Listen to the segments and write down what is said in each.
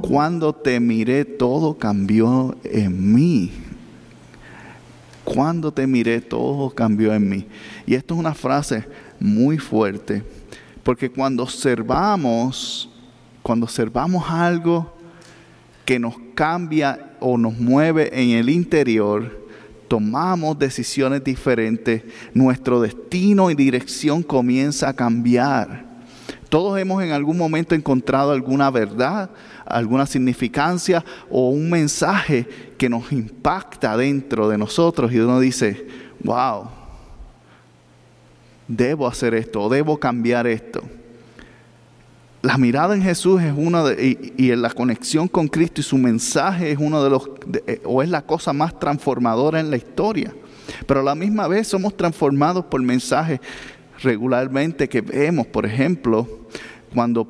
Cuando te miré todo cambió en mí. Cuando te miré todo cambió en mí. Y esto es una frase muy fuerte, porque cuando observamos, cuando observamos algo que nos cambia o nos mueve en el interior, tomamos decisiones diferentes, nuestro destino y dirección comienza a cambiar. Todos hemos en algún momento encontrado alguna verdad, alguna significancia o un mensaje que nos impacta dentro de nosotros y uno dice, wow, debo hacer esto, debo cambiar esto. La mirada en Jesús es una de, y, en la conexión con Cristo y su mensaje es uno de los, eh, o es la cosa más transformadora en la historia. Pero a la misma vez somos transformados por mensajes regularmente que vemos, por ejemplo, cuando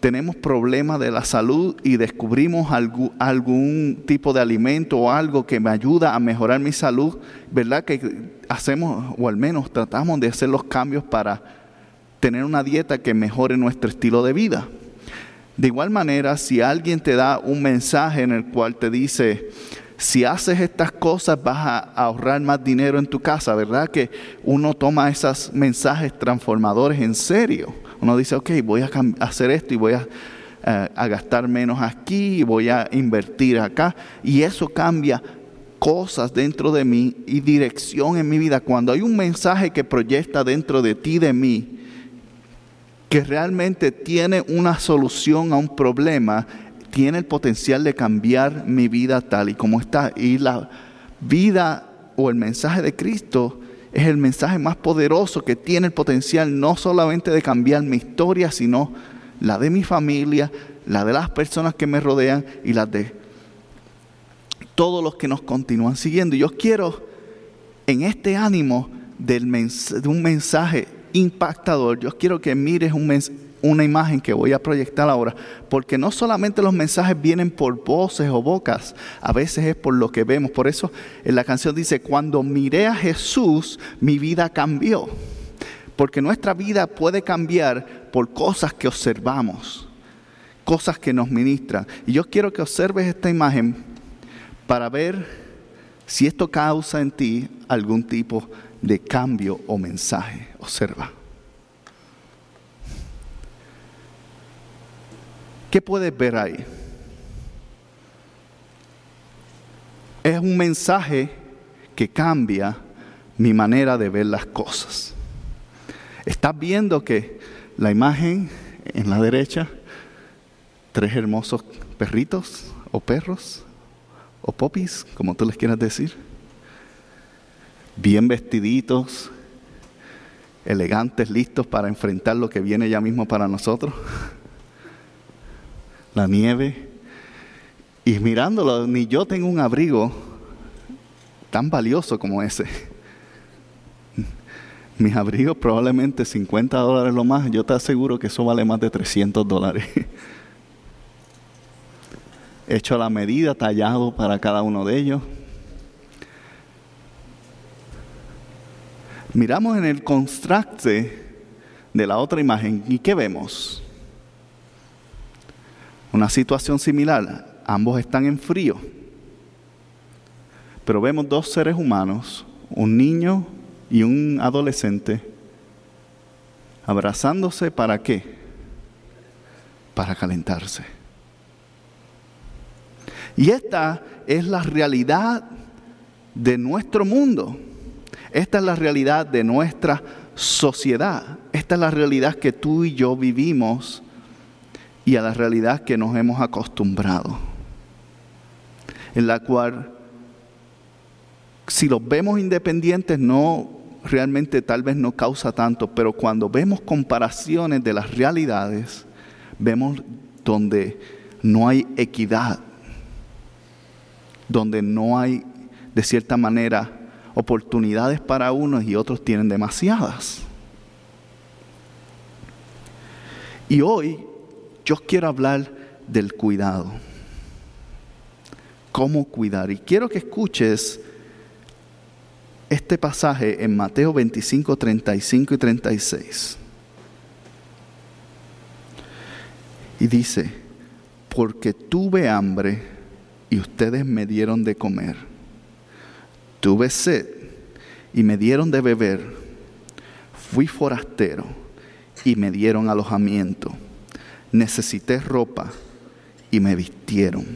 tenemos problemas de la salud y descubrimos algún, tipo de alimento o algo que me ayuda a mejorar mi salud, ¿verdad? Que hacemos, o al menos tratamos de hacer los cambios para tener una dieta que mejore nuestro estilo de vida. De igual manera, si alguien te da un mensaje en el cual te dice, si haces estas cosas vas a ahorrar más dinero en tu casa, ¿verdad? Que uno toma esos mensajes transformadores en serio. Uno dice, ok, voy a hacer esto y voy a, eh, a gastar menos aquí y voy a invertir acá. Y eso cambia cosas dentro de mí y dirección en mi vida. Cuando hay un mensaje que proyecta dentro de ti, de mí, que realmente tiene una solución a un problema, tiene el potencial de cambiar mi vida tal y como está. Y la vida o el mensaje de Cristo es el mensaje más poderoso que tiene el potencial no solamente de cambiar mi historia, sino la de mi familia, la de las personas que me rodean y la de todos los que nos continúan siguiendo. Yo quiero, en este ánimo de un mensaje impactador, yo quiero que mires un mensaje una imagen que voy a proyectar ahora, porque no solamente los mensajes vienen por voces o bocas, a veces es por lo que vemos. Por eso en la canción dice, cuando miré a Jesús, mi vida cambió. Porque nuestra vida puede cambiar por cosas que observamos, cosas que nos ministran. Y yo quiero que observes esta imagen para ver si esto causa en ti algún tipo de cambio o mensaje. Observa. ¿Qué puedes ver ahí? Es un mensaje que cambia mi manera de ver las cosas. Estás viendo que la imagen en la derecha, tres hermosos perritos o perros o popis, como tú les quieras decir, bien vestiditos, elegantes, listos para enfrentar lo que viene ya mismo para nosotros la nieve. Y mirándolo, ni yo tengo un abrigo tan valioso como ese. Mis abrigos probablemente 50 dólares lo más. Yo te aseguro que eso vale más de 300 dólares. Hecho a la medida, tallado para cada uno de ellos. Miramos en el contraste de la otra imagen y ¿qué vemos? Una situación similar, ambos están en frío, pero vemos dos seres humanos, un niño y un adolescente, abrazándose para qué? Para calentarse. Y esta es la realidad de nuestro mundo. Esta es la realidad de nuestra sociedad. Esta es la realidad que tú y yo vivimos y a la realidad que nos hemos acostumbrado, en la cual si los vemos independientes no realmente tal vez no causa tanto, pero cuando vemos comparaciones de las realidades, vemos donde no hay equidad. donde no hay, de cierta manera, oportunidades para unos y otros tienen demasiadas. Y hoy yo quiero hablar del cuidado. ¿Cómo cuidar? Y quiero que escuches este pasaje en Mateo 25, 35 y 36. Y dice, porque tuve hambre y ustedes me dieron de comer. Tuve sed y me dieron de beber. Fui forastero y me dieron alojamiento. Necesité ropa y me vistieron.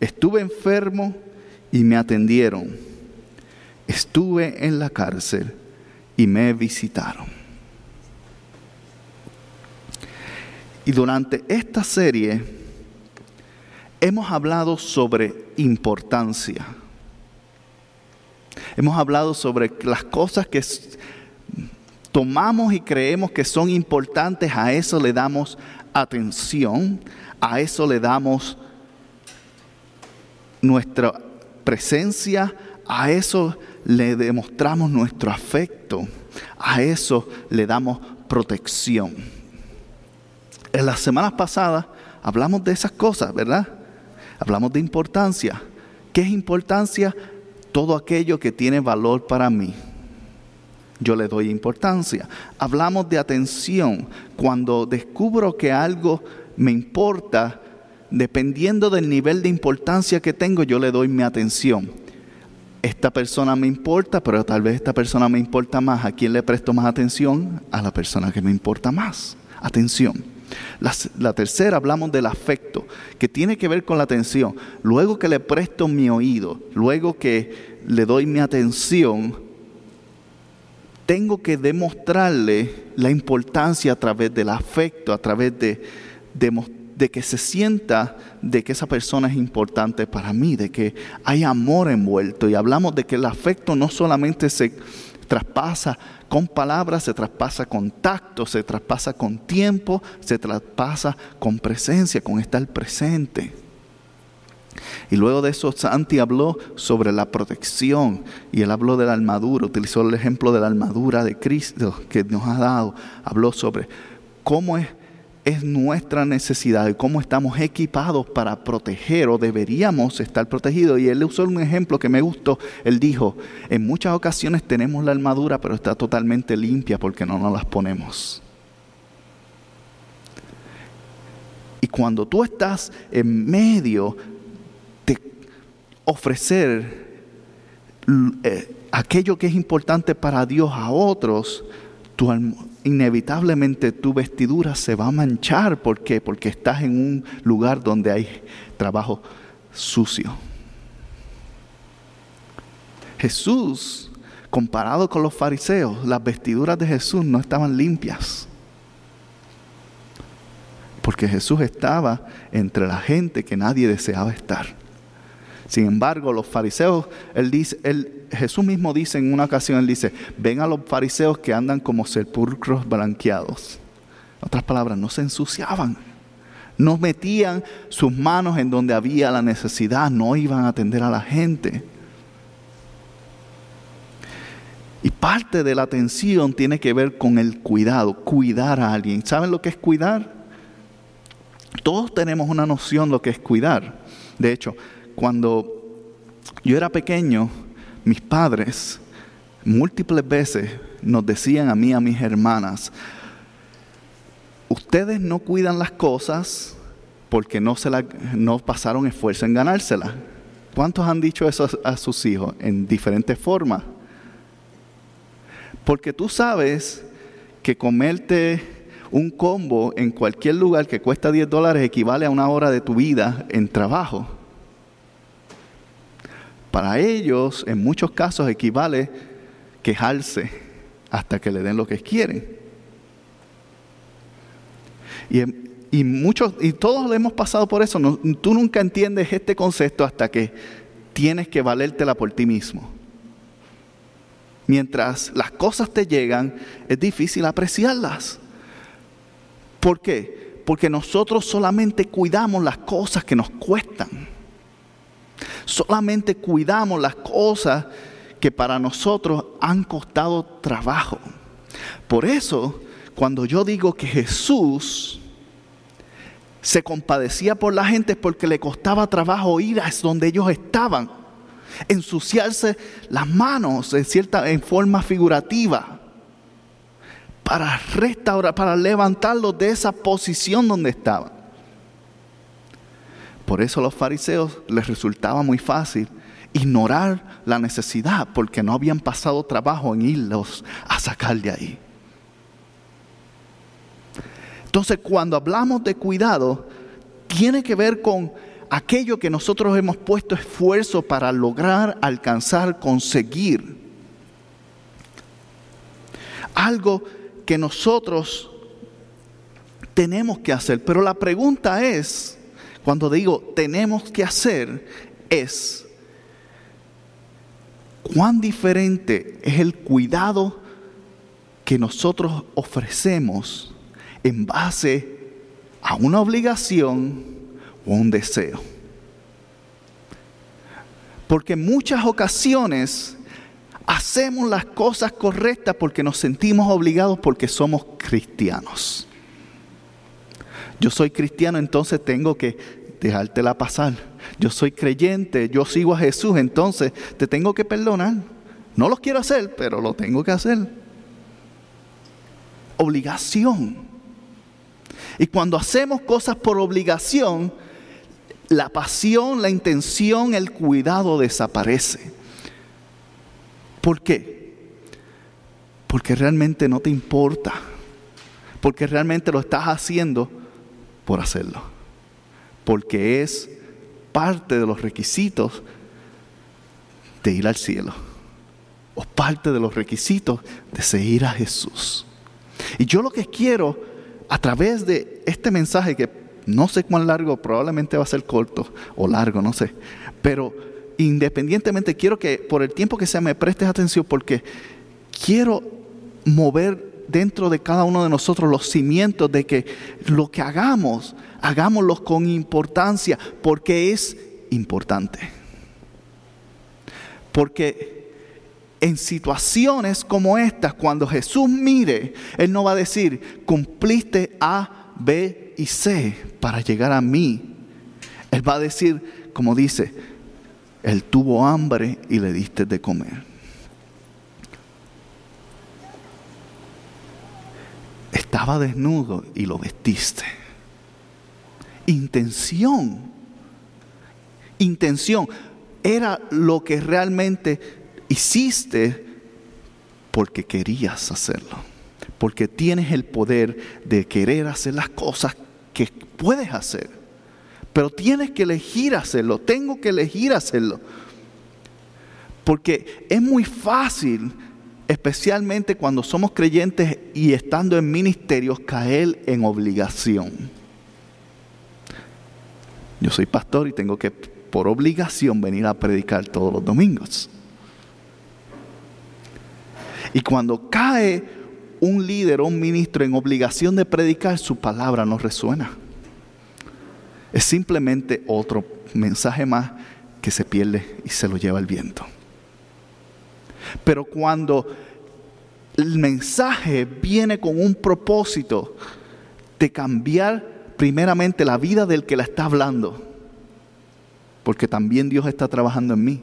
Estuve enfermo y me atendieron. Estuve en la cárcel y me visitaron. Y durante esta serie hemos hablado sobre importancia. Hemos hablado sobre las cosas que tomamos y creemos que son importantes, a eso le damos atención, a eso le damos nuestra presencia, a eso le demostramos nuestro afecto, a eso le damos protección. En las semanas pasadas hablamos de esas cosas, ¿verdad? Hablamos de importancia. ¿Qué es importancia? Todo aquello que tiene valor para mí. Yo le doy importancia. Hablamos de atención. Cuando descubro que algo me importa, dependiendo del nivel de importancia que tengo, yo le doy mi atención. Esta persona me importa, pero tal vez esta persona me importa más. ¿A quién le presto más atención? A la persona que me importa más. Atención. La, tercera hablamos del afecto, que tiene que ver con la atención. Luego que le presto mi oído, luego que le doy mi atención, tengo que demostrarle la importancia a través del afecto, a través de, de, que se sienta de que esa persona es importante para mí, de que hay amor envuelto. Y hablamos de que el afecto no solamente se traspasa con palabras, se traspasa con tacto, se traspasa con tiempo, se traspasa con presencia, con estar presente. Y luego de eso Santi habló sobre la protección y él habló de la armadura, utilizó el ejemplo de la armadura de Cristo que nos ha dado, habló sobre cómo es es nuestra necesidad y cómo estamos equipados para proteger o deberíamos estar protegidos. Y él usó un ejemplo que me gustó. Él dijo, en muchas ocasiones tenemos la armadura, pero está totalmente limpia porque no nos las ponemos. Y cuando tú estás en medio ofrecer eh, aquello que es importante para Dios a otros, inevitablemente tu vestidura se va a manchar. ¿Por qué? Porque estás en un lugar donde hay trabajo sucio. Jesús, comparado con los fariseos, las vestiduras de Jesús no estaban limpias. Porque Jesús estaba entre la gente que nadie deseaba estar. Sin embargo, los fariseos, Jesús mismo dice en una ocasión, él dice, ven a los fariseos que andan como sepulcros blanqueados. En otras palabras, no se ensuciaban. No metían sus manos en donde había la necesidad, no iban a atender a la gente. Y parte de la atención tiene que ver con el cuidado, cuidar a alguien. ¿Saben lo que es cuidar? Todos tenemos una noción de lo que es cuidar. De hecho, cuando yo era pequeño, mis padres múltiples veces nos decían a mí a mis hermanas, ustedes no cuidan las cosas porque no, se la, no pasaron esfuerzo en ganárselas. ¿Cuántos han dicho eso a, a sus hijos en diferentes formas? Porque tú sabes que comerte un combo en cualquier lugar que cuesta 10 dólares equivale a una hora de tu vida en trabajo. Para ellos, en muchos casos, equivale quejarse hasta que le den lo que quieren. Y, muchos, y todos hemos pasado por eso. tú nunca entiendes este concepto hasta que tienes que valértela por ti mismo. Mientras las cosas te llegan, es difícil apreciarlas. ¿Por qué? Porque nosotros solamente cuidamos las cosas que nos cuestan. Solamente cuidamos las cosas que para nosotros han costado trabajo. Por eso, cuando yo digo que Jesús se compadecía por la gente es porque le costaba trabajo ir a donde ellos estaban, ensuciarse las manos en cierta en forma figurativa para restaurar, para levantarlos de esa posición donde estaban. Por eso a los fariseos les resultaba muy fácil ignorar la necesidad porque no habían pasado trabajo en irlos a sacar de ahí. Entonces, cuando hablamos de cuidado, tiene que ver con aquello que nosotros hemos puesto esfuerzo para lograr, alcanzar, conseguir. Algo que nosotros tenemos que hacer. Pero la pregunta es, cuando digo tenemos que hacer, es, ¿cuán diferente es el cuidado que nosotros ofrecemos en base a una obligación o un deseo. Porque en muchas ocasiones hacemos las cosas correctas porque nos sentimos obligados porque somos cristianos. Yo soy cristiano, entonces tengo que dejártela pasar. Yo soy creyente, yo sigo a Jesús, entonces te tengo que perdonar. No lo quiero hacer, pero lo tengo que hacer. Obligación. Y cuando hacemos cosas por obligación, la pasión, la intención, el cuidado desaparece. ¿Por qué? Porque realmente no te importa. Porque realmente lo estás haciendo por hacerlo. Porque es parte de los requisitos de ir al cielo. O parte de los requisitos de seguir a Jesús. Y yo lo que quiero a través de este mensaje que no sé cuán largo, probablemente va a ser corto o largo, no sé, pero independientemente quiero que por el tiempo que sea me prestes atención porque quiero mover dentro de cada uno de nosotros los cimientos de que lo que hagamos, hagámoslo con importancia porque es importante. Porque en situaciones como estas, cuando Jesús mire, Él no va a decir, cumpliste A, B y C para llegar a mí. Él va a decir, como dice, Él tuvo hambre y le diste de comer. Estaba desnudo y lo vestiste. Intención. Intención. Era lo que realmente hiciste porque querías hacerlo, porque tienes el poder de querer hacer las cosas que puedes hacer, pero tienes que elegir hacerlo, tengo que elegir hacerlo, porque es muy fácil, especialmente cuando somos creyentes y estando en ministerios, caer en obligación. Yo soy pastor y tengo que por obligación venir a predicar todos los domingos. Y cuando cae un líder o un ministro en obligación de predicar, su palabra no resuena. Es simplemente otro mensaje más que se pierde y se lo lleva el viento. Pero cuando el mensaje viene con un propósito de cambiar primeramente la vida del que la está hablando, porque también Dios está trabajando en mí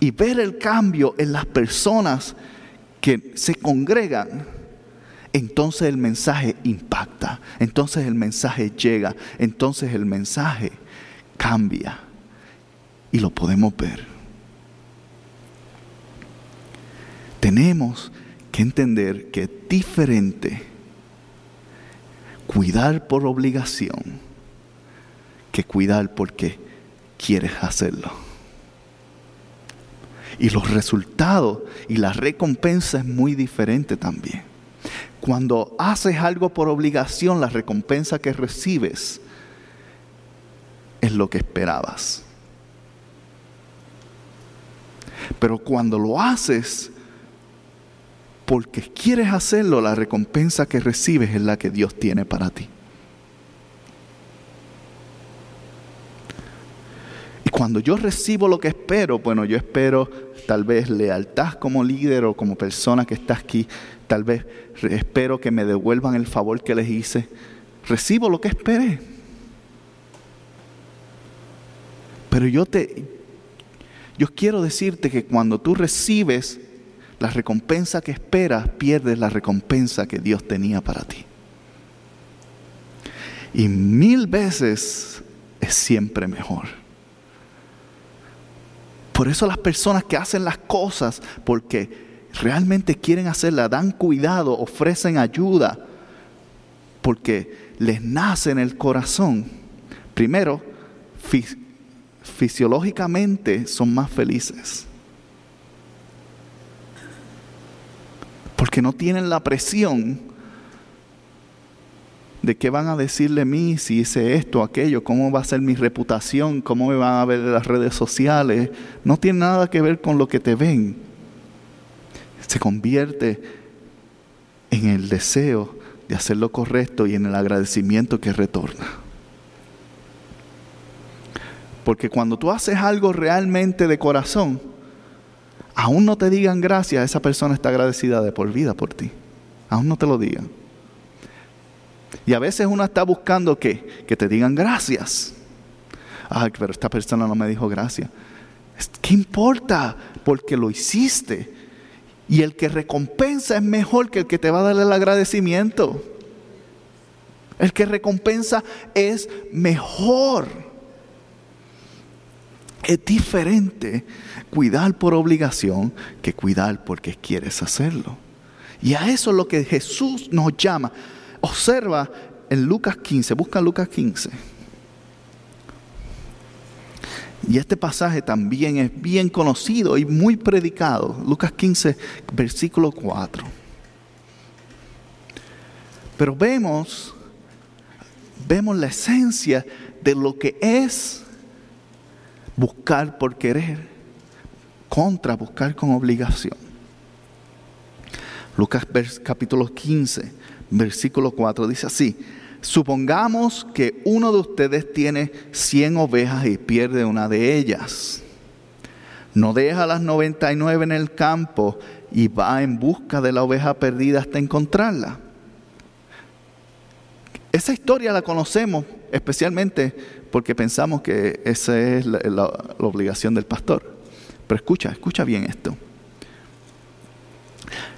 y ver el cambio en las personas que se congregan, entonces el mensaje impacta, entonces el mensaje llega, entonces el mensaje cambia y lo podemos ver. Tenemos que entender que es diferente cuidar por obligación que cuidar porque quieres hacerlo. Y los resultados y la recompensa es muy diferente también. Cuando haces algo por obligación, la recompensa que recibes es lo que esperabas. Pero cuando lo haces porque quieres hacerlo, la recompensa que recibes es la que Dios tiene para ti. cuando yo recibo lo que espero, bueno, yo espero tal vez lealtad como líder o como persona que está aquí, tal vez espero que me devuelvan el favor que les hice. Recibo lo que esperé. Pero yo te yo quiero decirte que cuando tú recibes la recompensa que esperas, pierdes la recompensa que Dios tenía para ti. Y mil veces es siempre mejor. Por eso las personas que hacen las cosas porque realmente quieren hacerlas, dan cuidado, ofrecen ayuda, porque les nace en el corazón. Primero, fisiológicamente son más felices. Porque no tienen la presión de qué van a decirle a mí si hice esto aquello, cómo va a ser mi reputación, cómo me van a ver en las redes sociales. No tiene nada que ver con lo que te ven. Se convierte en el deseo de hacer lo correcto y en el agradecimiento que retorna. Porque cuando tú haces algo realmente de corazón, aún no te digan gracias, esa persona está agradecida de por vida por ti. Aún no te lo digan. Y a veces uno está buscando que, que te digan gracias. Ay, pero esta persona no me dijo gracias. ¿Qué importa? Porque lo hiciste. Y el que recompensa es mejor que el que te va a dar el agradecimiento. El que recompensa es mejor. Es diferente cuidar por obligación que cuidar porque quieres hacerlo. Y a eso es lo que Jesús nos llama. Observa en Lucas 15, busca Lucas 15. Y este pasaje también es bien conocido y muy predicado. Lucas 15, versículo 4. Pero vemos, vemos la esencia de lo que es buscar por querer contra buscar con obligación. Lucas capítulo 15, versículo 4 dice así, supongamos que uno de ustedes tiene 100 ovejas y pierde una de ellas. No deja las 99 en el campo y va en busca de la oveja perdida hasta encontrarla. Esa historia la conocemos especialmente porque pensamos que esa es la, obligación del pastor. Pero escucha, escucha bien esto.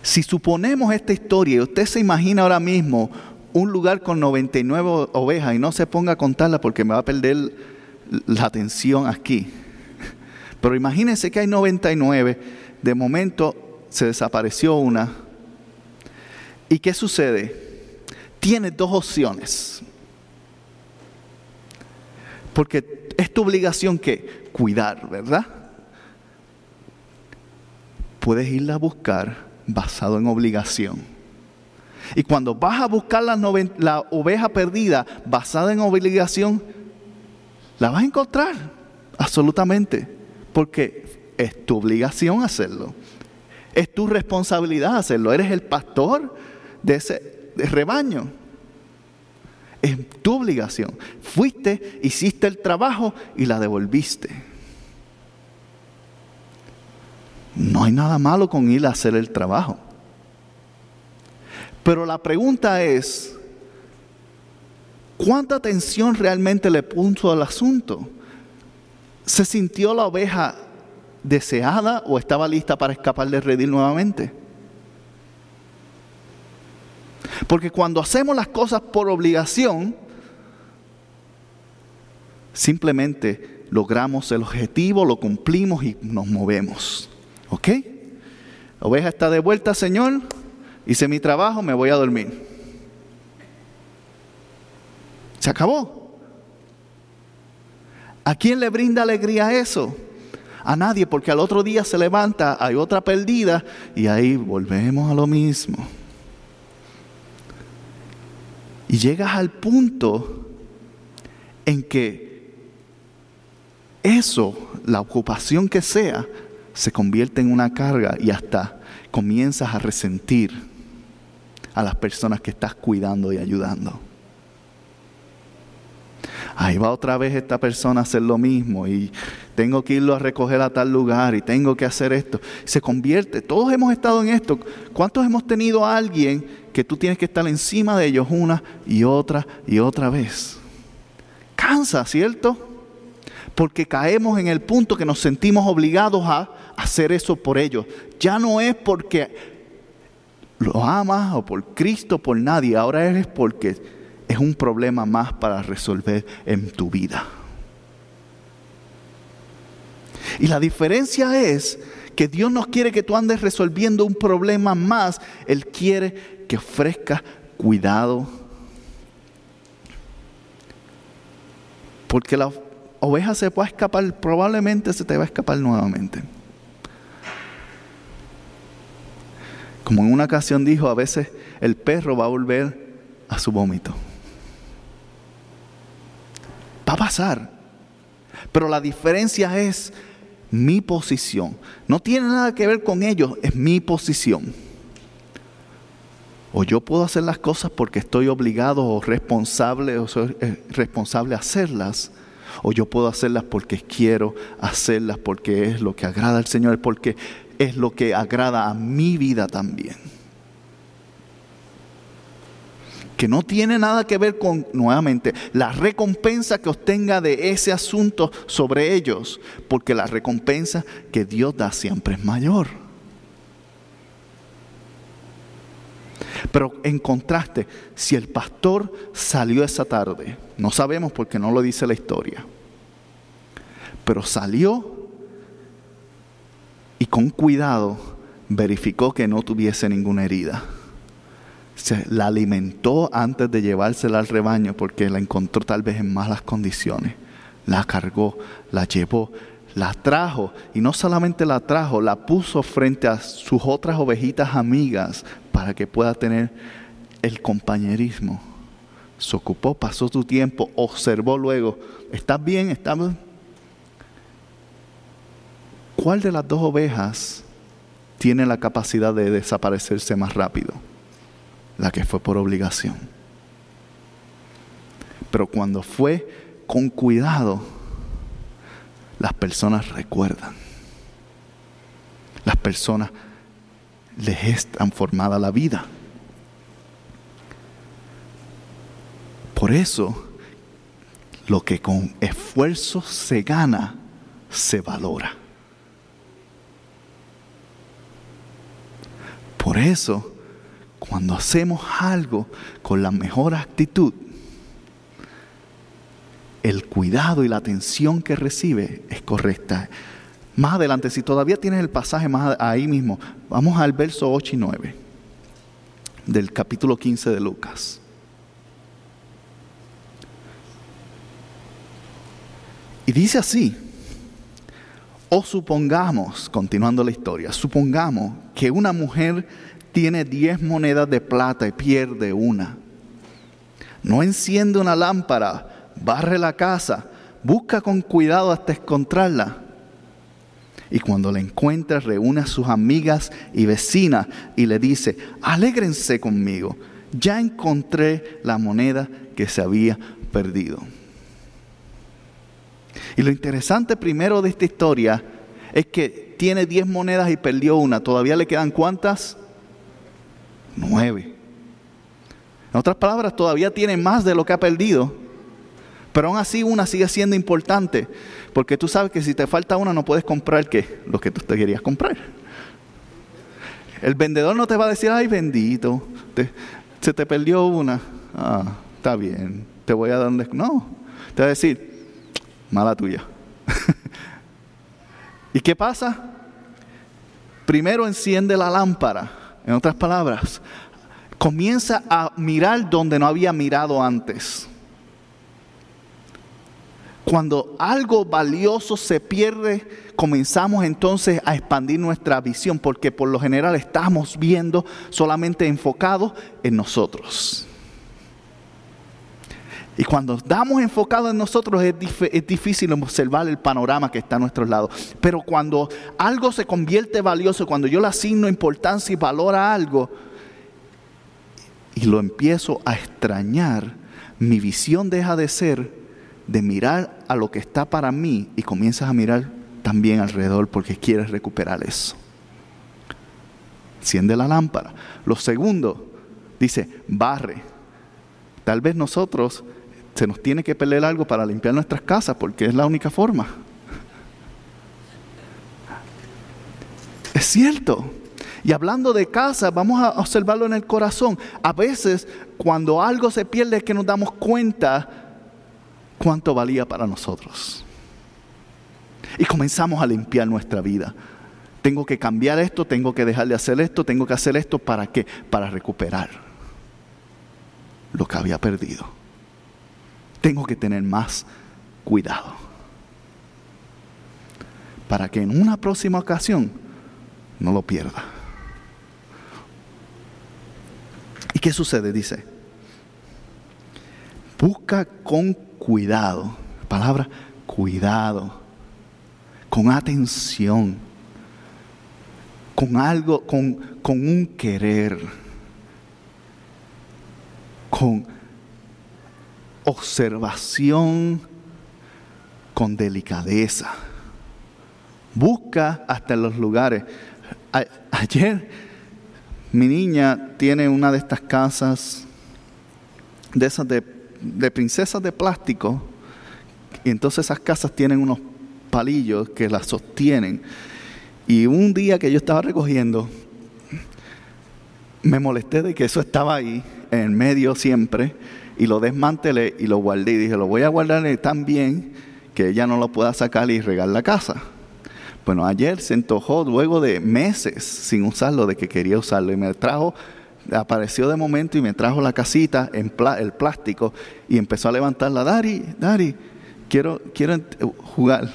Si suponemos esta historia y usted se imagina ahora mismo un lugar con 99 ovejas y no se ponga a contarla porque me va a perder la atención aquí. Pero imagínense que hay 99, de momento se desapareció una. ¿Y qué sucede? Tiene dos opciones. Porque es tu obligación que cuidar, ¿verdad? Puedes irla a buscar basado en obligación. Y cuando vas a buscar la, la, oveja perdida basada en obligación, la vas a encontrar, absolutamente, porque es tu obligación hacerlo. Es tu responsabilidad hacerlo. Eres el pastor de ese rebaño. Es tu obligación. Fuiste, hiciste el trabajo y la devolviste. No hay nada malo con ir a hacer el trabajo. Pero la pregunta es, ¿cuánta atención realmente le puso al asunto? ¿Se sintió la oveja deseada o estaba lista para escapar de redil nuevamente? Porque cuando hacemos las cosas por obligación, simplemente logramos el objetivo, lo cumplimos y nos movemos. ¿Ok? La oveja está de vuelta, Señor. Hice mi trabajo, me voy a dormir. Se acabó. ¿A quién le brinda alegría eso? A nadie, porque al otro día se levanta, hay otra perdida y ahí volvemos a lo mismo. Y llegas al punto en que eso, la ocupación que sea, se convierte en una carga y hasta comienzas a resentir a las personas que estás cuidando y ayudando. Ahí va otra vez esta persona a hacer lo mismo y tengo que irlo a recoger a tal lugar y tengo que hacer esto. Se convierte, todos hemos estado en esto. ¿Cuántos hemos tenido a alguien que tú tienes que estar encima de ellos una y otra y otra vez? Cansa, ¿cierto? Porque caemos en el punto que nos sentimos obligados a hacer eso por ellos. Ya no es porque lo amas o por Cristo, por nadie, ahora es porque es un problema más para resolver en tu vida. Y la diferencia es que Dios no quiere que tú andes resolviendo un problema más, Él quiere que ofrezcas cuidado. Porque la oveja se puede escapar, probablemente se te va a escapar nuevamente. Como en una ocasión dijo, a veces el perro va a volver a su vómito. Va a pasar. Pero la diferencia es mi posición. No tiene nada que ver con ellos, es mi posición. O yo puedo hacer las cosas porque estoy obligado o responsable o eh, responsable a hacerlas. O yo puedo hacerlas porque quiero hacerlas, porque es lo que agrada al Señor, porque es lo que agrada a mi vida también que no tiene nada que ver con, nuevamente, la recompensa que obtenga de ese asunto sobre ellos, porque la recompensa que Dios da siempre es mayor. Pero en contraste, si el pastor salió esa tarde, no sabemos porque no lo dice la historia, pero salió y con cuidado verificó que no tuviese ninguna herida se la alimentó antes de llevársela al rebaño porque la encontró tal vez en malas condiciones. La cargó, la llevó, la trajo y no solamente la trajo, la puso frente a sus otras ovejitas amigas para que pueda tener el compañerismo. Se ocupó, pasó su tiempo, observó luego, ¿estás bien? ¿Estás bien? ¿Cuál de las dos ovejas tiene la capacidad de desaparecerse más rápido? La que fue por obligación. Pero cuando fue con cuidado, las personas recuerdan. Las personas les es transformada la vida. Por eso, lo que con esfuerzo se gana, se valora. Por eso, cuando hacemos algo con la mejor actitud, el cuidado y la atención que recibe es correcta. Más adelante, si todavía tienes el pasaje más ahí mismo, vamos al verso 8 y 9 del capítulo 15 de Lucas. Y dice así, o supongamos, continuando la historia, supongamos que una mujer tiene diez monedas de plata y pierde una. No enciende una lámpara, barre la casa, busca con cuidado hasta encontrarla. Y cuando la encuentra, reúne a sus amigas y vecinas y le dice, alégrense conmigo, ya encontré la moneda que se había perdido. Y lo interesante primero de esta historia es que tiene diez monedas y perdió una. ¿Todavía le quedan cuántas? Nueve. En otras palabras, todavía tiene más de lo que ha perdido, pero aún así una sigue siendo importante, porque tú sabes que si te falta una no puedes comprar lo que tú te querías comprar. El vendedor no te va a decir, ay bendito, se te perdió una. Ah, está bien, te voy a dar un No, te va a decir, mala tuya. ¿Y qué pasa? Primero enciende la lámpara en otras palabras, comienza a mirar donde no había mirado antes. Cuando algo valioso se pierde, comenzamos entonces a expandir nuestra visión, porque por lo general estamos viendo solamente enfocados en nosotros. Y cuando estamos enfocados en nosotros es, es, difícil observar el panorama que está a nuestro lado. Pero cuando algo se convierte valioso, cuando yo le asigno importancia y valor a algo y lo empiezo a extrañar, mi visión deja de ser de mirar a lo que está para mí y comienzas a mirar también alrededor porque quieres recuperar eso. Enciende la lámpara. Lo segundo, dice, barre. Tal vez nosotros se nos tiene que pelear algo para limpiar nuestras casas porque es la única forma. Es cierto. Y hablando de casa, vamos a observarlo en el corazón. A veces, cuando algo se pierde, es que nos damos cuenta cuánto valía para nosotros. Y comenzamos a limpiar nuestra vida. Tengo que cambiar esto, tengo que dejar de hacer esto, tengo que hacer esto. ¿Para qué? Para recuperar lo que había perdido. Tengo que tener más cuidado. Para que en una próxima ocasión no lo pierda. ¿Y qué sucede? Dice, busca con cuidado, palabra cuidado, con atención, con algo, con, con un querer, con observación, con delicadeza. Busca hasta los lugares. ayer mi niña tiene una de estas casas, de esas de, princesas de plástico, y entonces esas casas tienen unos palillos que las sostienen. Y un día que yo estaba recogiendo, me molesté de que eso estaba ahí, en medio siempre, y lo desmantelé y lo guardé. Y dije, lo voy a guardar tan bien que ella no lo pueda sacar y regar la casa. Bueno, ayer se antojó luego de meses sin usarlo, de que quería usarlo, y me trajo, apareció de momento y me trajo la casita en el plástico y empezó a levantarla. Dari, Dari, quiero, quiero jugar.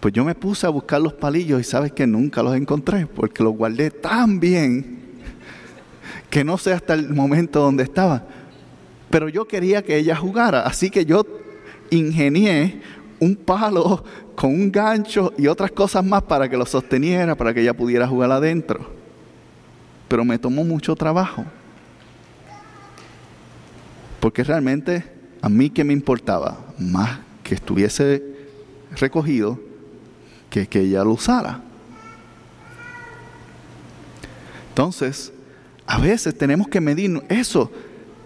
Pues yo me puse a buscar los palillos y sabes que nunca los encontré porque los guardé tan bien que no sé hasta el momento donde estaba. Pero yo quería que ella jugara, así que yo ingenié un palo con un gancho y otras cosas más para que lo sosteniera, para que ella pudiera jugar adentro. Pero me tomó mucho trabajo. Porque realmente a mí que me importaba más que estuviese recogido que que ella lo usara. Entonces, a veces tenemos que medir eso.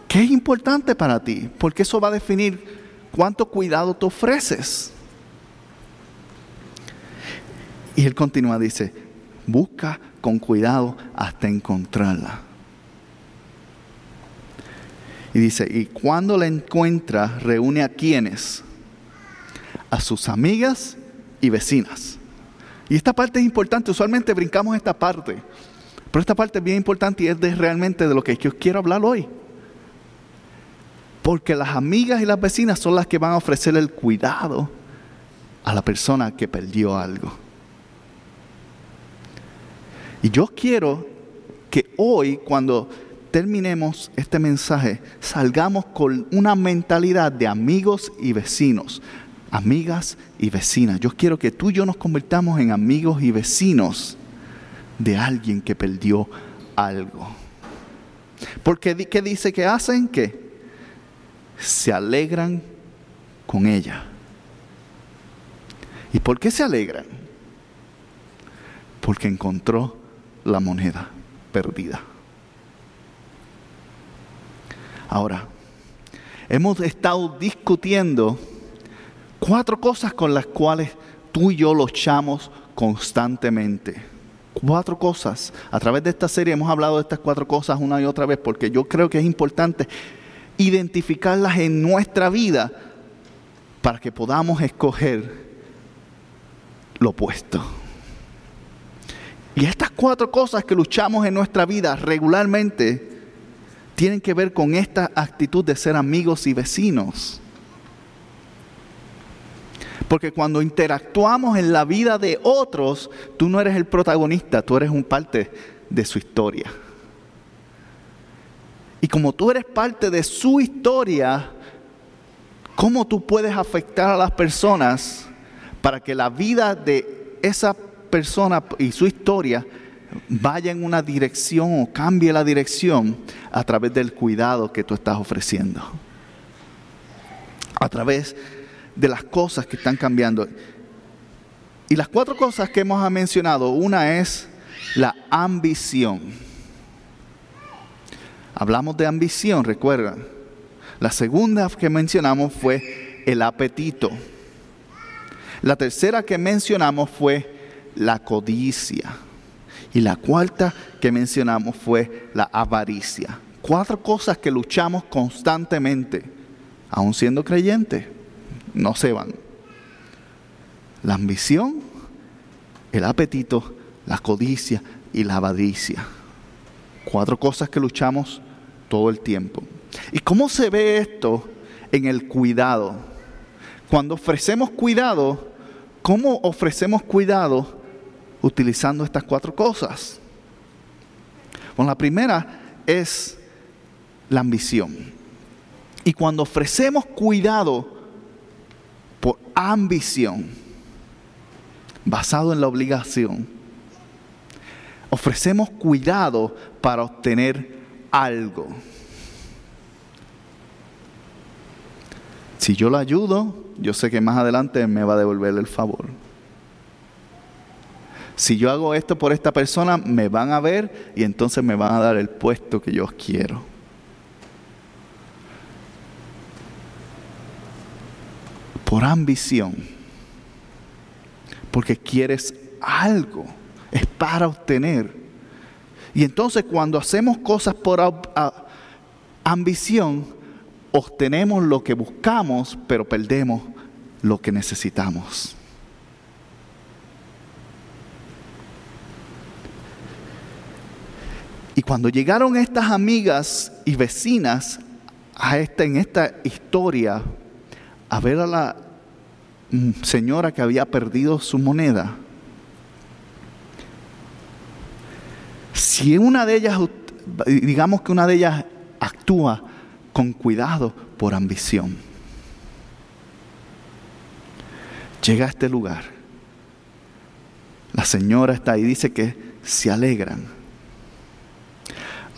¿Qué es importante para ti? Porque eso va a definir cuánto cuidado te ofreces. Y él continúa, dice, busca con cuidado hasta encontrarla. Y dice, y cuando la encuentra, reúne a quienes? A sus amigas y vecinas. Y esta parte es importante, usualmente brincamos esta parte, pero esta parte es bien importante y es realmente de lo que yo quiero hablar hoy. Porque las amigas y las vecinas son las que van a ofrecer el cuidado a la persona que perdió algo. Y yo quiero que hoy, cuando terminemos este mensaje, salgamos con una mentalidad de amigos y vecinos, amigas y vecinas. Yo quiero que tú y yo nos convirtamos en amigos y vecinos de alguien que perdió algo. Porque ¿qué dice que hacen? Que se alegran con ella. ¿Y por qué se alegran? Porque encontró la moneda perdida. Ahora, hemos estado discutiendo cuatro cosas con las cuales tú y yo luchamos constantemente. Cuatro cosas. A través de esta serie hemos hablado de estas cuatro cosas una y otra vez porque yo creo que es importante identificarlas en nuestra vida para que podamos escoger lo opuesto. Y estas cuatro cosas que luchamos en nuestra vida regularmente tienen que ver con esta actitud de ser amigos y vecinos. Porque cuando interactuamos en la vida de otros, tú no eres el protagonista, tú eres un parte de su historia. Y como tú eres parte de su historia, ¿cómo tú puedes afectar a las personas para que la vida de esa persona y su historia vaya en una dirección o cambie la dirección a través del cuidado que tú estás ofreciendo? a través de las cosas que están cambiando. Y las cuatro cosas que hemos mencionado, una es la ambición. Hablamos de ambición, recuerdan. La segunda que mencionamos fue el apetito. La tercera que mencionamos fue la codicia. Y la cuarta que mencionamos fue la avaricia. Cuatro cosas que luchamos constantemente, aún siendo creyentes, no se van. La ambición, el apetito, la codicia y la avaricia. Cuatro cosas que luchamos todo el tiempo. ¿Y cómo se ve esto en el cuidado? Cuando ofrecemos cuidado, ¿cómo ofrecemos cuidado utilizando estas cuatro cosas? Bueno, la primera es la ambición. Y cuando ofrecemos cuidado por ambición, basado en la obligación, ofrecemos cuidado para obtener algo. Si yo lo ayudo, yo sé que más adelante me va a devolver el favor. Si yo hago esto por esta persona, me van a ver y entonces me van a dar el puesto que yo quiero. Por ambición. Porque quieres algo. Es para obtener. Y entonces cuando hacemos cosas por ambición, obtenemos lo que buscamos, pero perdemos lo que necesitamos. Y cuando llegaron estas amigas y vecinas a esta, en esta historia a ver a la mm, señora que había perdido su moneda, si una de ellas, digamos que una de ellas actúa con cuidado por ambición, llega a este lugar, la señora está ahí, dice que se alegran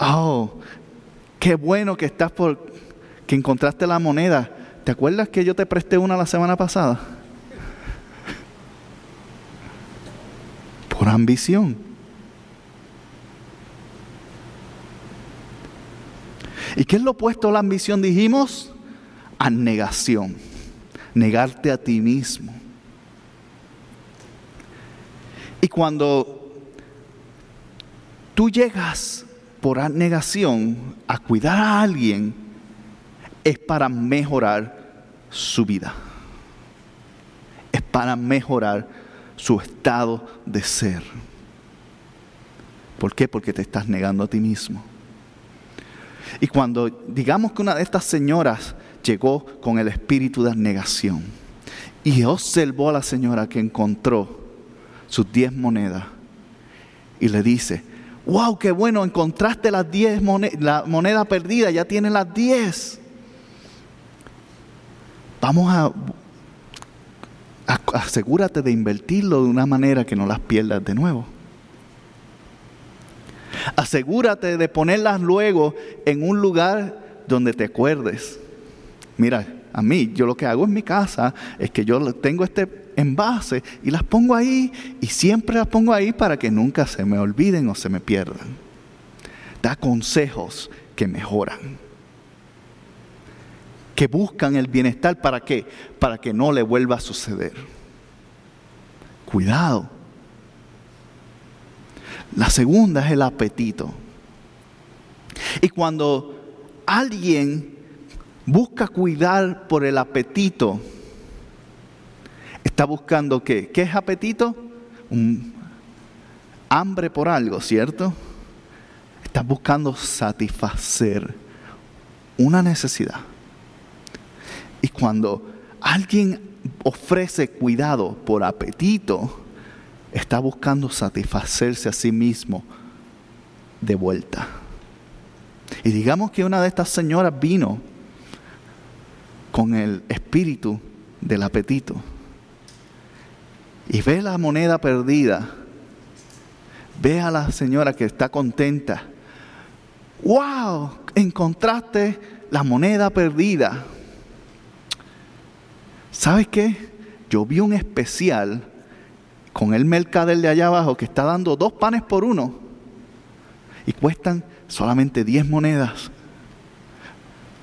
oh, qué bueno que estás por, que encontraste la moneda. ¿Te acuerdas que yo te presté una la semana pasada? Por ambición. ¿Y qué es lo opuesto a la ambición? Dijimos, negación. negarte a ti mismo. Y cuando tú llegas por negación a cuidar a alguien es para mejorar su vida. Es para mejorar su estado de ser. ¿Por qué? Porque te estás negando a ti mismo. Y cuando digamos que una de estas señoras llegó con el espíritu de negación y observó a la señora que encontró sus diez monedas y le dice, wow, qué bueno, encontraste las 10 monedas, la moneda perdida, ya tienes las 10. Vamos a, asegúrate de invertirlo de una manera que no las pierdas de nuevo. Asegúrate de ponerlas luego en un lugar donde te acuerdes. Mira, a mí, yo lo que hago en mi casa es que yo tengo este envase y las pongo ahí y siempre las pongo ahí para que nunca se me olviden o se me pierdan. Da consejos que mejoran, que buscan el bienestar para qué? Para que no le vuelva a suceder. Cuidado. La segunda es el apetito. Y cuando alguien busca cuidar por el apetito, Está buscando qué? ¿Qué es apetito? Un hambre por algo, ¿cierto? Está buscando satisfacer una necesidad. Y cuando alguien ofrece cuidado por apetito, está buscando satisfacerse a sí mismo de vuelta. Y digamos que una de estas señoras vino con el espíritu del apetito y ve la moneda perdida, ve a la señora que está contenta. ¡Wow! Encontraste la moneda perdida. ¿sabes qué? Yo vi un especial con el mercader de allá abajo que está dando dos panes por uno y cuestan solamente 10 monedas.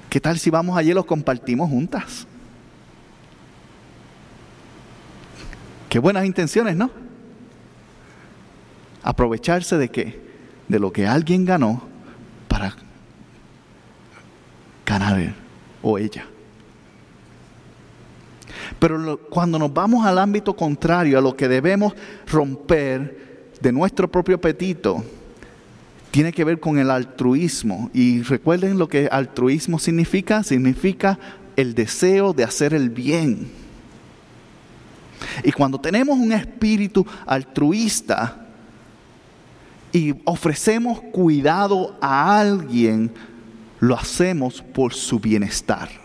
¿Qué tal si vamos allí y los compartimos juntas? Qué buenas intenciones, ¿no? Aprovecharse de qué? De lo que alguien ganó para ganar o ella. Pero cuando nos vamos al ámbito contrario, a lo que debemos romper de nuestro propio apetito, tiene que ver con el altruismo. Y recuerden lo que altruismo significa. Significa el deseo de hacer el bien. Y cuando tenemos un espíritu altruista y ofrecemos cuidado a alguien, lo hacemos por su bienestar.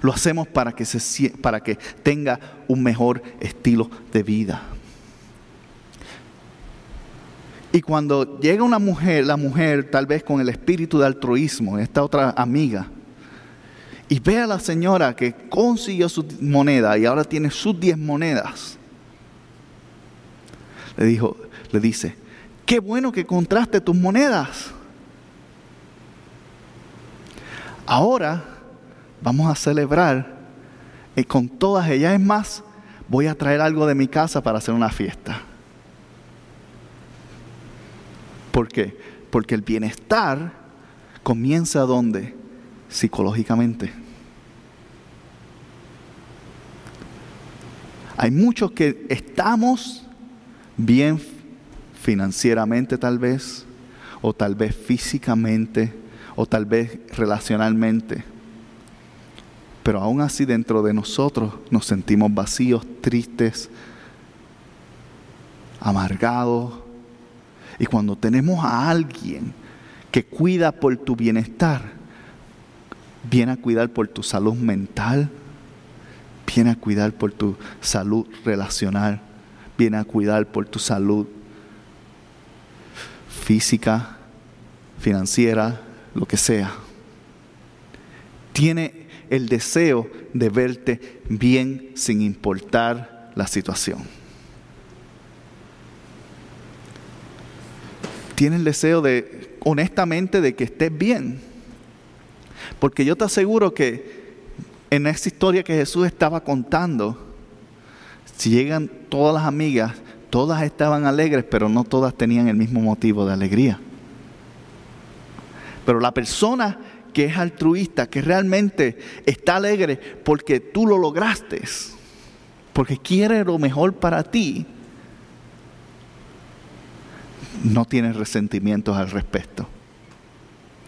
Lo hacemos para que, se, para que tenga un mejor estilo de vida. Y cuando llega una mujer, la mujer tal vez con el espíritu de altruismo, esta otra amiga, y ve a la señora que consiguió su moneda y ahora tiene sus diez monedas, le dijo, le dice, qué bueno que encontraste tus monedas. Ahora vamos a celebrar y con todas ellas. Es más, voy a traer algo de mi casa para hacer una fiesta. ¿Por qué? Porque el bienestar comienza donde? Psicológicamente. Hay muchos que estamos bien financieramente tal vez, o tal vez físicamente, o tal vez relacionalmente. Pero aún así dentro de nosotros nos sentimos vacíos, tristes, amargados. Y cuando tenemos a alguien que cuida por tu bienestar, viene a cuidar por tu salud mental, viene a cuidar por tu salud relacional, viene a cuidar por tu salud física, financiera, lo que sea. Tiene el deseo de verte bien sin importar la situación. Tiene el deseo de, honestamente, de que estés bien. Porque yo te aseguro que en esa historia que Jesús estaba contando, si llegan todas las amigas, todas estaban alegres, pero no todas tenían el mismo motivo de alegría. Pero la persona que es altruista, que realmente está alegre porque tú lo lograste, porque quiere lo mejor para ti, no tiene resentimientos al respecto.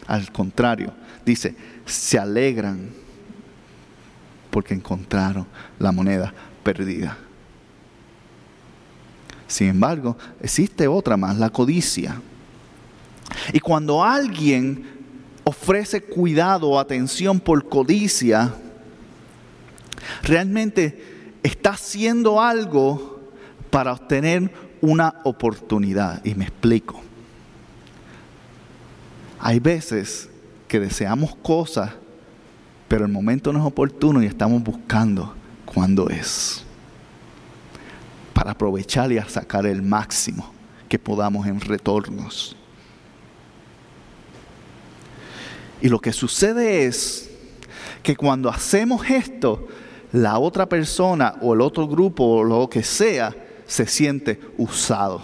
Al contrario, dice, se alegran porque encontraron la moneda perdida. Sin embargo, existe otra más, la codicia. Y cuando alguien ofrece cuidado o atención por codicia, realmente está haciendo algo para obtener una oportunidad. Y me explico. Hay veces que deseamos cosas, pero el momento no es oportuno y estamos buscando cuándo es para aprovechar y sacar el máximo que podamos en retornos. Y lo que sucede es que cuando hacemos esto, la otra persona o el otro grupo o lo que sea se siente usado.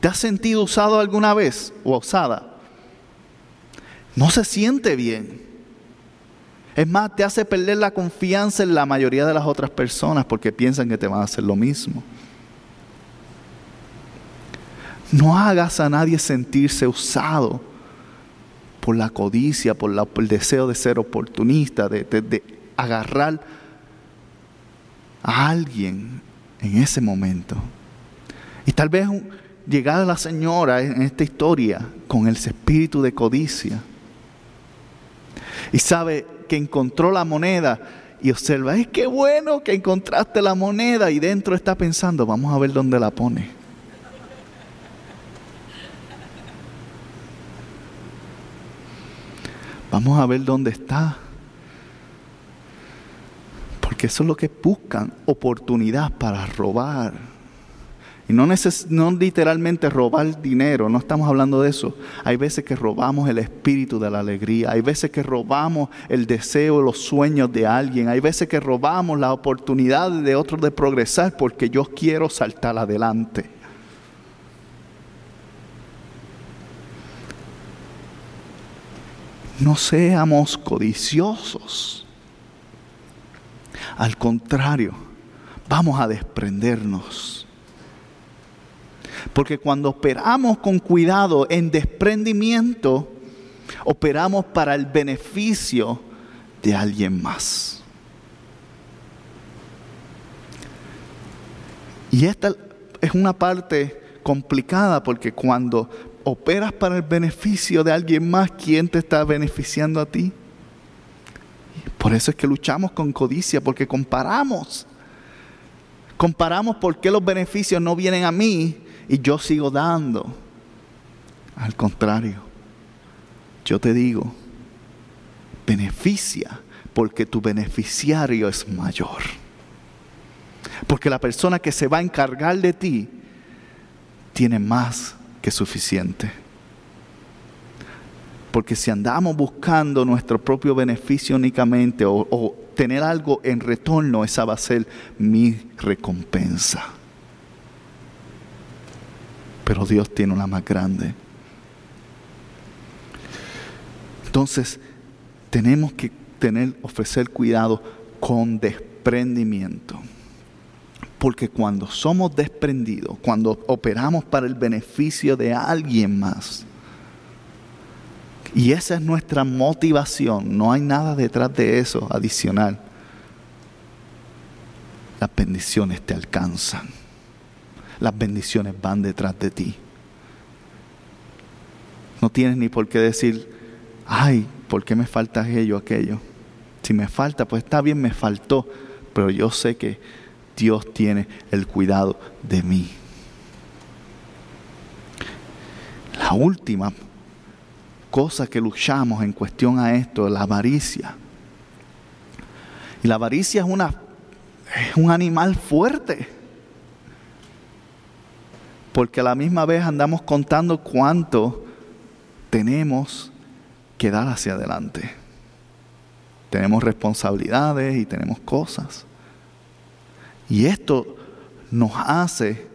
¿Te has sentido usado alguna vez o usada? No se siente bien. Es más, te hace perder la confianza en la mayoría de las otras personas porque piensan que te van a hacer lo mismo. No hagas a nadie sentirse usado por la codicia, por, el deseo de ser oportunista, de, de agarrar a alguien en ese momento. Y tal vez llegar a la señora en esta historia con el espíritu de codicia. Y sabe, que encontró la moneda y observa, es que bueno que encontraste la moneda y dentro está pensando, vamos a ver dónde la pone. Vamos a ver dónde está. Porque eso es lo que buscan, oportunidad para robar y no, no literalmente robar dinero, no estamos hablando de eso. Hay veces que robamos el espíritu de la alegría, hay veces que robamos el deseo, los sueños de alguien, hay veces que robamos la oportunidad de otros de progresar porque yo quiero saltar adelante. No seamos codiciosos. Al contrario, vamos a desprendernos porque cuando operamos con cuidado en desprendimiento, operamos para el beneficio de alguien más. Y esta es una parte complicada porque cuando operas para el beneficio de alguien más, ¿quién te está beneficiando a ti? Por eso es que luchamos con codicia, porque comparamos. Comparamos por qué los beneficios no vienen a mí y yo sigo dando. Al contrario, yo te digo, beneficia porque tu beneficiario es mayor. Porque la persona que se va a encargar de ti tiene más que suficiente. Porque si andamos buscando nuestro propio beneficio únicamente o, o tener algo en retorno, esa va a ser mi recompensa pero Dios tiene una más grande. Entonces, tenemos que tener, ofrecer cuidado con desprendimiento. Porque cuando somos desprendidos, cuando operamos para el beneficio de alguien más, y esa es nuestra motivación, no hay nada detrás de eso adicional, las bendiciones te alcanzan las bendiciones van detrás de ti. No tienes ni por qué decir, ay, ¿por qué me falta aquello, aquello? Si me falta, pues está bien, me faltó, pero yo sé que Dios tiene el cuidado de mí. La última cosa que luchamos en cuestión a esto es la avaricia. Y la avaricia es, una, es un animal fuerte porque a la misma vez andamos contando cuánto tenemos que dar hacia adelante. Tenemos responsabilidades y tenemos cosas. Y esto nos hace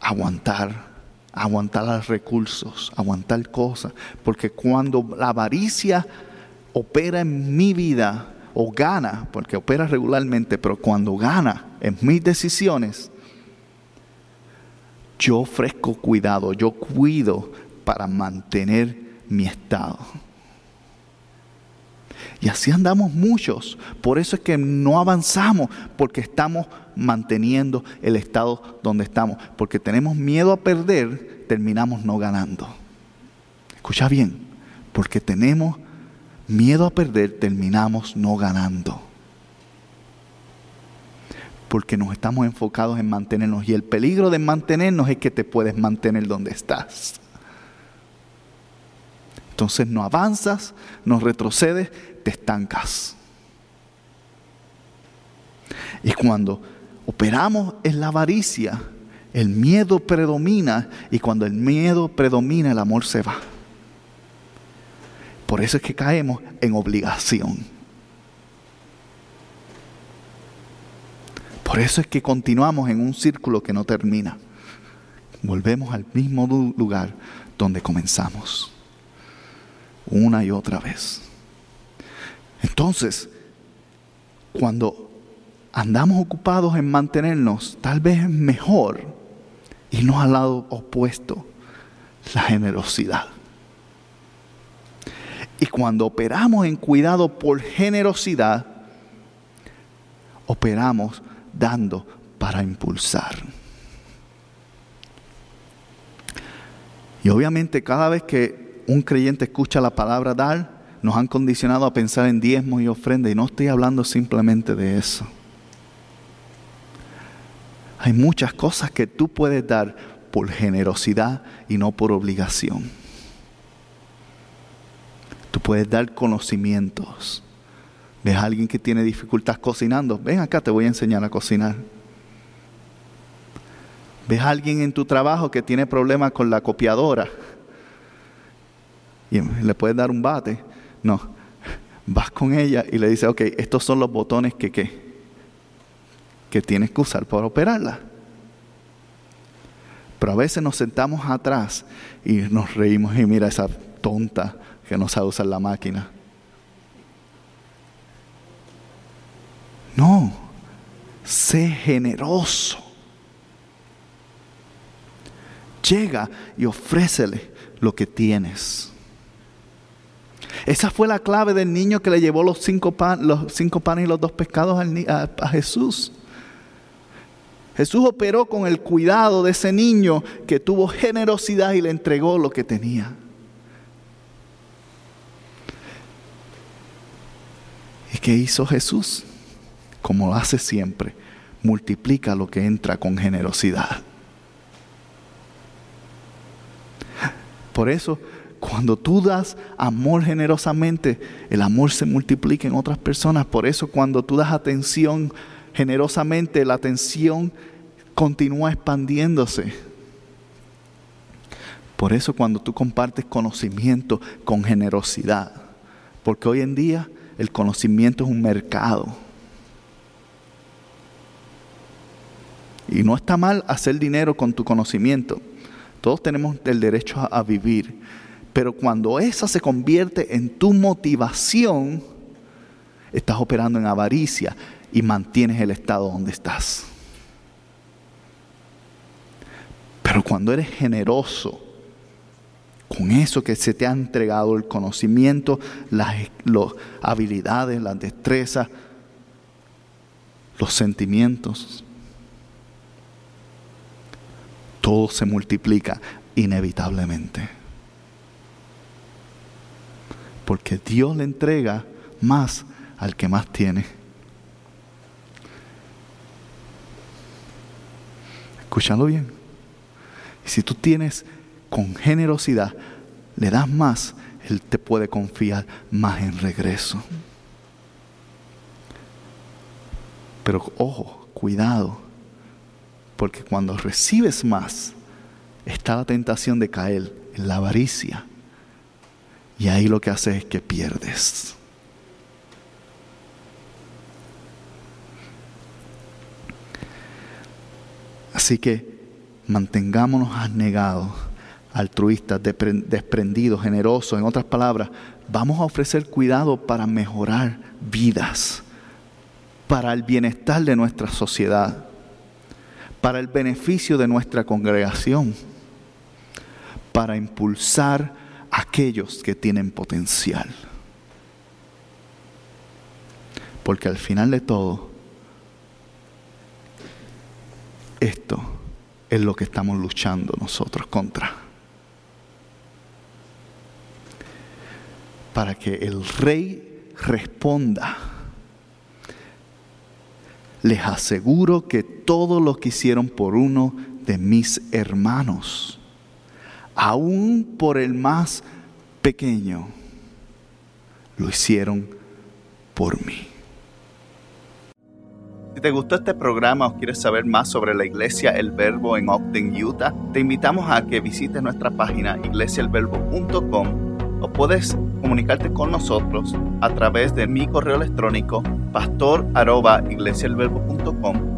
aguantar, aguantar los recursos, aguantar cosas. Porque cuando la avaricia opera en mi vida, o gana, porque opera regularmente, pero cuando gana en mis decisiones, yo ofrezco cuidado, yo cuido para mantener mi estado. Y así andamos muchos. Por eso es que no avanzamos, porque estamos manteniendo el estado donde estamos. Porque tenemos miedo a perder, terminamos no ganando. Escucha bien, porque tenemos miedo a perder, terminamos no ganando porque nos estamos enfocados en mantenernos. Y el peligro de mantenernos es que te puedes mantener donde estás. Entonces no avanzas, no retrocedes, te estancas. Y cuando operamos en la avaricia, el miedo predomina y cuando el miedo predomina el amor se va. Por eso es que caemos en obligación. Por eso es que continuamos en un círculo que no termina. Volvemos al mismo lugar donde comenzamos. Una y otra vez. Entonces, cuando andamos ocupados en mantenernos, tal vez es mejor irnos al lado opuesto, la generosidad. Y cuando operamos en cuidado por generosidad, operamos dando para impulsar. Y obviamente cada vez que un creyente escucha la palabra dar, nos han condicionado a pensar en diezmos y ofrendas y no estoy hablando simplemente de eso. Hay muchas cosas que tú puedes dar por generosidad y no por obligación. Tú puedes dar conocimientos, ves a alguien que tiene dificultad cocinando, ven acá, te voy a enseñar a cocinar. Ves a alguien en tu trabajo que tiene problemas con la copiadora y le puedes dar un bate. No, vas con ella y le dices, ok, estos son los botones que, que tienes que usar para operarla. Pero a veces nos sentamos atrás y nos reímos y mira esa tonta que no sabe usar la máquina. No, sé generoso. Llega y ofrécele lo que tienes. Esa fue la clave del niño que le llevó los cinco, los cinco panes y los dos pescados a Jesús. Jesús operó con el cuidado de ese niño que tuvo generosidad y le entregó lo que tenía. ¿Y qué hizo Jesús? Como lo hace siempre, multiplica lo que entra con generosidad. Por eso, cuando tú das amor generosamente, el amor se multiplica en otras personas. Por eso, cuando tú das atención generosamente, la atención continúa expandiéndose. Por eso cuando tú compartes conocimiento con generosidad, porque hoy en día el conocimiento es un mercado. Y no está mal hacer dinero con tu conocimiento. Todos tenemos el derecho a, vivir. Pero cuando esa se convierte en tu motivación, estás operando en avaricia y mantienes el estado donde estás. Pero cuando eres generoso con eso que se te ha entregado, el conocimiento, las, habilidades, las destrezas, los sentimientos, todo se multiplica inevitablemente. Porque Dios le entrega más al que más tiene. Escúchalo bien. Si tú tienes con generosidad, le das más, Él te puede confiar más en regreso. Pero ojo, cuidado, porque cuando recibes más, está la tentación de caer en la avaricia. Y ahí lo que hace es que pierdes. Así que mantengámonos anegados, altruistas, desprendidos, generosos. En otras palabras, vamos a ofrecer cuidado para mejorar vidas, para el bienestar de nuestra sociedad, para el beneficio de nuestra congregación, para impulsar aquellos que tienen potencial. Porque al final de todo, esto es lo que estamos luchando nosotros contra. Para que el rey responda. Les aseguro que todo lo que hicieron por uno de mis hermanos, aún por el más pequeño, lo hicieron por mí. Si te gustó este programa o quieres saber más sobre la iglesia El Verbo en Ogden, Utah, te invitamos a que visites nuestra página iglesiaelverbo.com o puedes comunicarte con nosotros a través de mi correo electrónico pastor@iglesiaelverbo.com